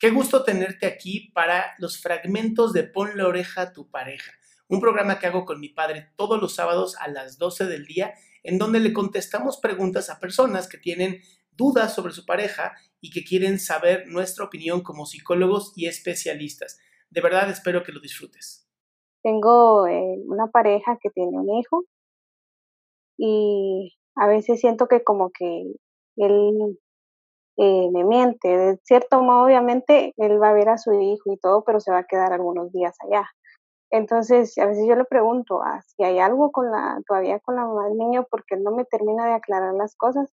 Qué gusto tenerte aquí para los fragmentos de Pon la oreja a tu pareja, un programa que hago con mi padre todos los sábados a las 12 del día, en donde le contestamos preguntas a personas que tienen dudas sobre su pareja y que quieren saber nuestra opinión como psicólogos y especialistas. De verdad espero que lo disfrutes. Tengo eh, una pareja que tiene un hijo y a veces siento que como que él eh, me miente. De cierto modo, obviamente, él va a ver a su hijo y todo, pero se va a quedar algunos días allá. Entonces, a veces yo le pregunto ah, si hay algo con la, todavía con la mamá del niño, porque no me termina de aclarar las cosas.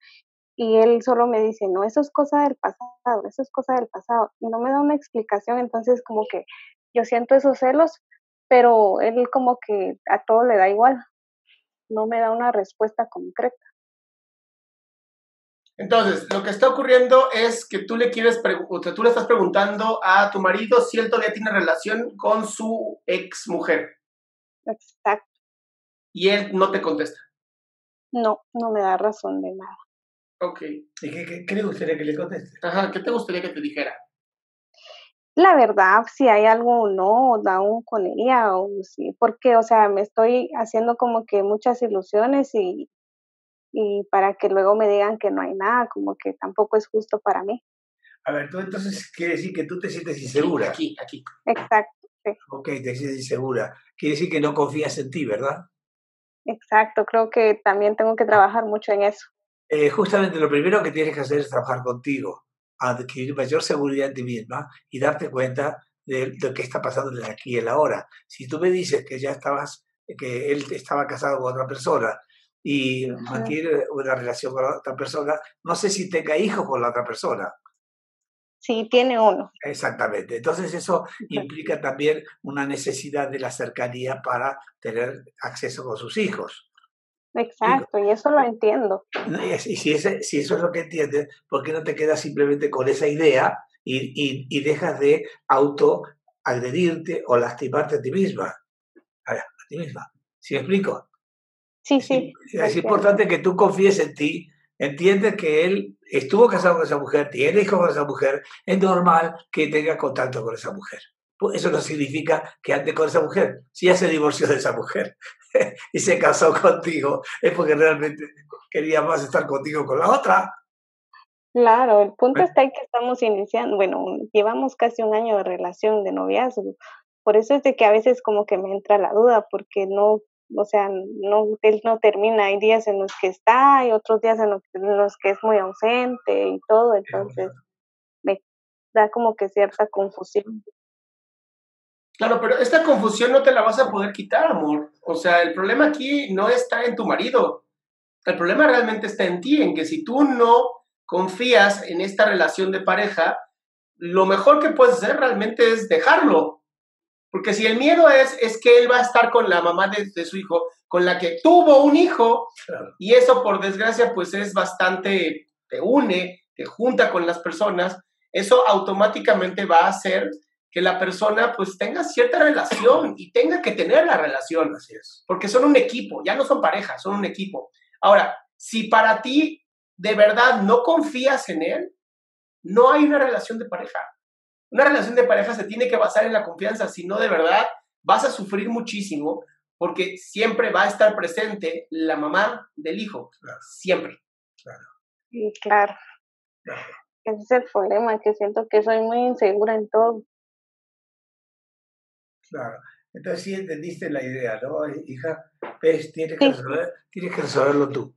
Y él solo me dice, no, eso es cosa del pasado, eso es cosa del pasado. Y no me da una explicación, entonces como que yo siento esos celos, pero él como que a todo le da igual. No me da una respuesta concreta. Entonces, lo que está ocurriendo es que tú le quieres, o sea, tú le estás preguntando a tu marido si él todavía tiene relación con su ex mujer. Exacto. Y él no te contesta. No, no me da razón de nada. Ok. ¿Y qué, qué, le gustaría que le conteste? Ajá, ¿qué te gustaría que te dijera? La verdad, si hay algo o no, aún con ella, o sí, porque, o sea, me estoy haciendo como que muchas ilusiones y y para que luego me digan que no hay nada, como que tampoco es justo para mí. A ver, tú entonces quiere decir que tú te sientes insegura. Aquí, aquí. Exacto. Sí. Ok, te sientes insegura. Quiere decir que no confías en ti, ¿verdad? Exacto, creo que también tengo que trabajar mucho en eso. Eh, justamente lo primero que tienes que hacer es trabajar contigo, adquirir mayor seguridad en ti misma y darte cuenta de lo que está pasando en aquí y en la ahora. Si tú me dices que ya estabas, que él estaba casado con otra persona y mantiene una relación con la otra persona, no sé si tenga hijos con la otra persona. Sí, tiene uno. Exactamente. Entonces eso implica también una necesidad de la cercanía para tener acceso con sus hijos. Exacto, y eso lo entiendo. Y si, ese, si eso es lo que entiendes, ¿por qué no te quedas simplemente con esa idea y, y, y dejas de autoagredirte o lastimarte a ti misma? A, a ti misma. ¿Sí me explico? Sí, sí. Es, importante que tú confíes en ti, entiendes que él estuvo casado con esa mujer, tiene hijos con esa mujer, es normal que tenga contacto con esa mujer. Pues eso no significa que ande con esa mujer. Si ya se divorció de esa mujer y se casó contigo, es porque realmente quería más estar contigo con la otra. Claro, el punto está en que estamos iniciando, bueno, llevamos casi un año de relación, de noviazgo. Por eso es de que a veces como que me entra la duda, porque no o sea, no, él no termina, hay días en los que está y otros días en los, que es muy ausente y todo, entonces me da como que cierta confusión. Claro, pero esta confusión no te la vas a poder quitar, amor. O sea, el problema aquí no está en tu marido. El problema realmente está en ti, en que si tú no confías en esta relación de pareja, lo mejor que puedes hacer realmente es dejarlo. Porque si el miedo es, es que él va a estar con la mamá de, su hijo, con la que tuvo un hijo, y eso por desgracia pues es bastante, te une, te junta con las personas, eso automáticamente va a hacer que la persona pues tenga cierta relación y tenga que tener la relación. Así es. Porque son un equipo, ya no son parejas, son un equipo. Ahora, si para ti de verdad no confías en él, no hay una relación de pareja. Una relación de pareja se tiene que basar en la confianza, si no de verdad vas a sufrir muchísimo porque siempre va a estar presente la mamá del hijo, siempre. Claro. Sí, claro. Ese es el problema, que siento que soy muy insegura en todo. Claro. Entonces sí entendiste la idea, ¿no, hija? Pues tienes que, resolver, tienes que resolverlo tú.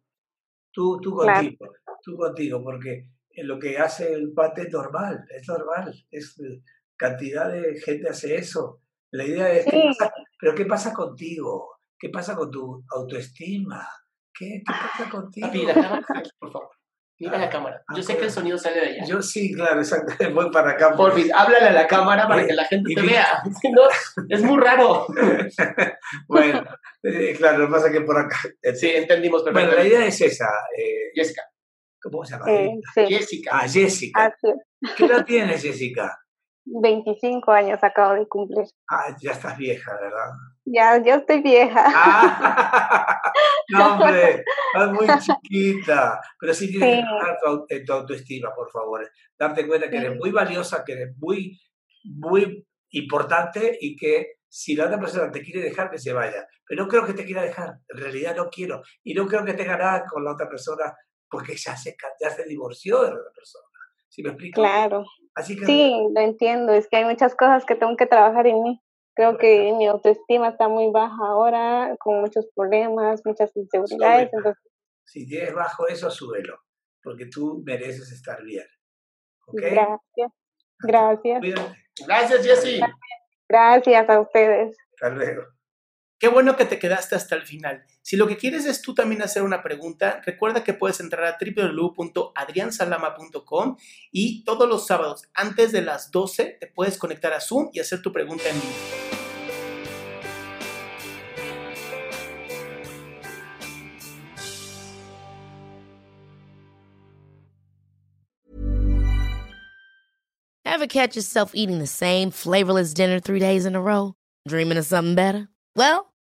Tú, tú contigo, tú contigo, porque lo que hace el pate es normal, es normal. Es, eh, cantidad de gente hace eso. La idea es, ¿qué pasa? pero ¿qué pasa contigo? ¿Qué pasa con tu autoestima? ¿Qué, qué pasa contigo? por favor. Mira la cámara. Ah, yo sé que el sonido sale de allá. Yo sí, claro, exacto. Voy para acá. Porfis, háblale a la cámara para que la gente te vea. no, es muy raro. bueno, eh, claro, lo que pasa es que por acá. Eh, sí, entendimos perfectamente. Bueno, la idea es esa. Eh, Jessica. ¿Cómo se llama? Jessica. Ah, Jessica. ¿Qué edad tienes, Jessica? 25 años acabo de cumplir. Ah, ya estás vieja, ¿verdad? Ya, yo estoy vieja. Ah, no, hombre, estás muy chiquita. Pero sí tienes que trabajar tu, tu, autoestima, por favor. Darte cuenta que eres muy valiosa, que eres muy, muy importante y que si la otra persona te quiere dejar, que se vaya. Pero no creo que te quiera dejar. En realidad no quiero. Y no creo que tenga nada con la otra persona porque ya se, ya se divorció de la persona. ¿Sí me explico? Claro. Así que, sí, lo entiendo. Es que hay muchas cosas que tengo que trabajar en mí. Creo que mi autoestima está muy baja ahora, con muchos problemas, muchas inseguridades. Entonces... Si tienes bajo eso, súbelo, porque tú mereces estar bien. Gracias. Gracias. Gracias, Jessy. Gracias a ustedes. Hasta luego. Qué bueno que te quedaste hasta el final. Si lo que quieres es tú también hacer una pregunta, recuerda que puedes entrar a www.adriansalama.com y todos los sábados antes de las 12 te puedes conectar a Zoom y hacer tu pregunta en vivo. Ever catch yourself eating the same flavorless dinner three days in a row? Dreaming of something better? Well,